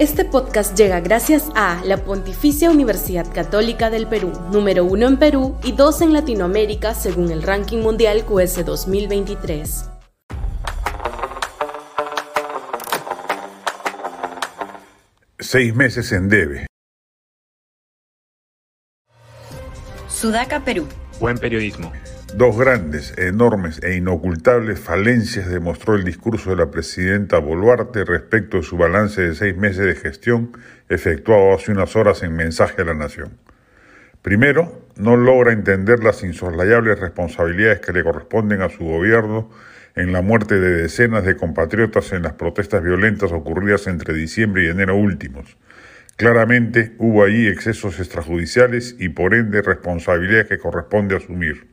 Este podcast llega gracias a la Pontificia Universidad Católica del Perú, número uno en Perú y dos en Latinoamérica según el ranking mundial QS 2023. Seis meses en debe. Sudaca, Perú. Buen periodismo. Dos grandes, enormes e inocultables falencias demostró el discurso de la presidenta Boluarte respecto de su balance de seis meses de gestión efectuado hace unas horas en mensaje a la Nación. Primero, no logra entender las insoslayables responsabilidades que le corresponden a su gobierno en la muerte de decenas de compatriotas en las protestas violentas ocurridas entre diciembre y enero últimos. Claramente hubo allí excesos extrajudiciales y por ende responsabilidades que corresponde asumir.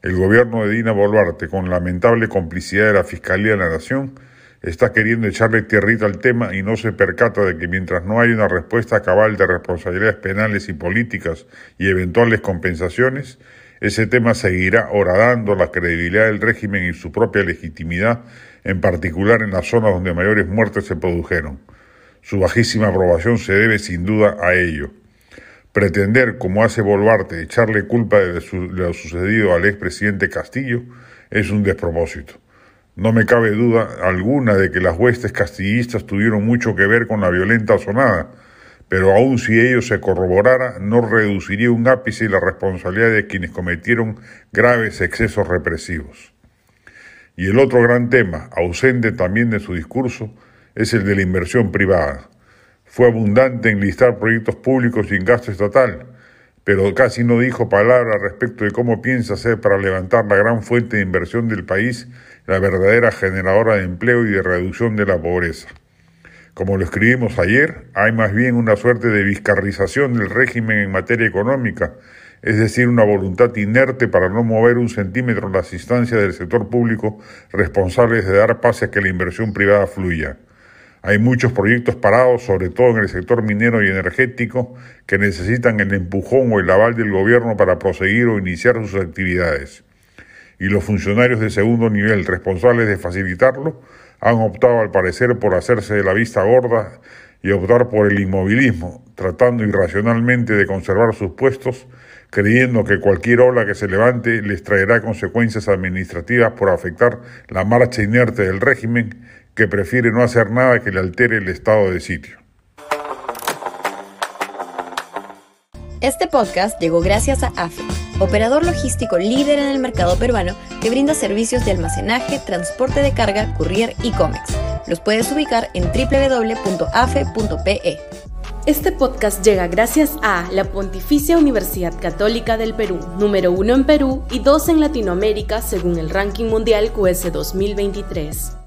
El gobierno de Dina Boluarte, con lamentable complicidad de la Fiscalía de la Nación, está queriendo echarle tierrita al tema y no se percata de que mientras no haya una respuesta cabal de responsabilidades penales y políticas y eventuales compensaciones, ese tema seguirá horadando la credibilidad del régimen y su propia legitimidad, en particular en las zonas donde mayores muertes se produjeron. Su bajísima aprobación se debe sin duda a ello. Pretender, como hace Boluarte, echarle culpa de, lo sucedido al expresidente Castillo es un despropósito. No me cabe duda alguna de que las huestes castillistas tuvieron mucho que ver con la violenta sonada, pero aun si ello se corroborara, no reduciría un ápice la responsabilidad de quienes cometieron graves excesos represivos. Y el otro gran tema, ausente también de su discurso, es el de la inversión privada. Fue abundante en listar proyectos públicos sin gasto estatal, pero casi no dijo palabra respecto de cómo piensa hacer para levantar la gran fuente de inversión del país, la verdadera generadora de empleo y de reducción de la pobreza. Como lo escribimos ayer, hay más bien una suerte de vizcarrización del régimen en materia económica, es decir, una voluntad inerte para no mover un centímetro las instancias del sector público responsables de dar pase a que la inversión privada fluya. Hay muchos proyectos parados, sobre todo en el sector minero y energético, que necesitan el empujón o el aval del gobierno para proseguir o iniciar sus actividades. Y los funcionarios de segundo nivel responsables de facilitarlo han optado al parecer por hacerse de la vista gorda y optar por el inmovilismo, tratando irracionalmente de conservar sus puestos, creyendo que cualquier ola que se levante les traerá consecuencias administrativas por afectar la marcha inerte del régimen que prefiere no hacer nada que le altere el estado de sitio. Este podcast llegó gracias a AFE, operador logístico líder en el mercado peruano que brinda servicios de almacenaje, transporte de carga, courier y cómics. Los puedes ubicar en www.afe.pe. Este podcast llega gracias a la Pontificia Universidad Católica del Perú, número uno en Perú y dos en Latinoamérica según el ranking mundial QS 2023.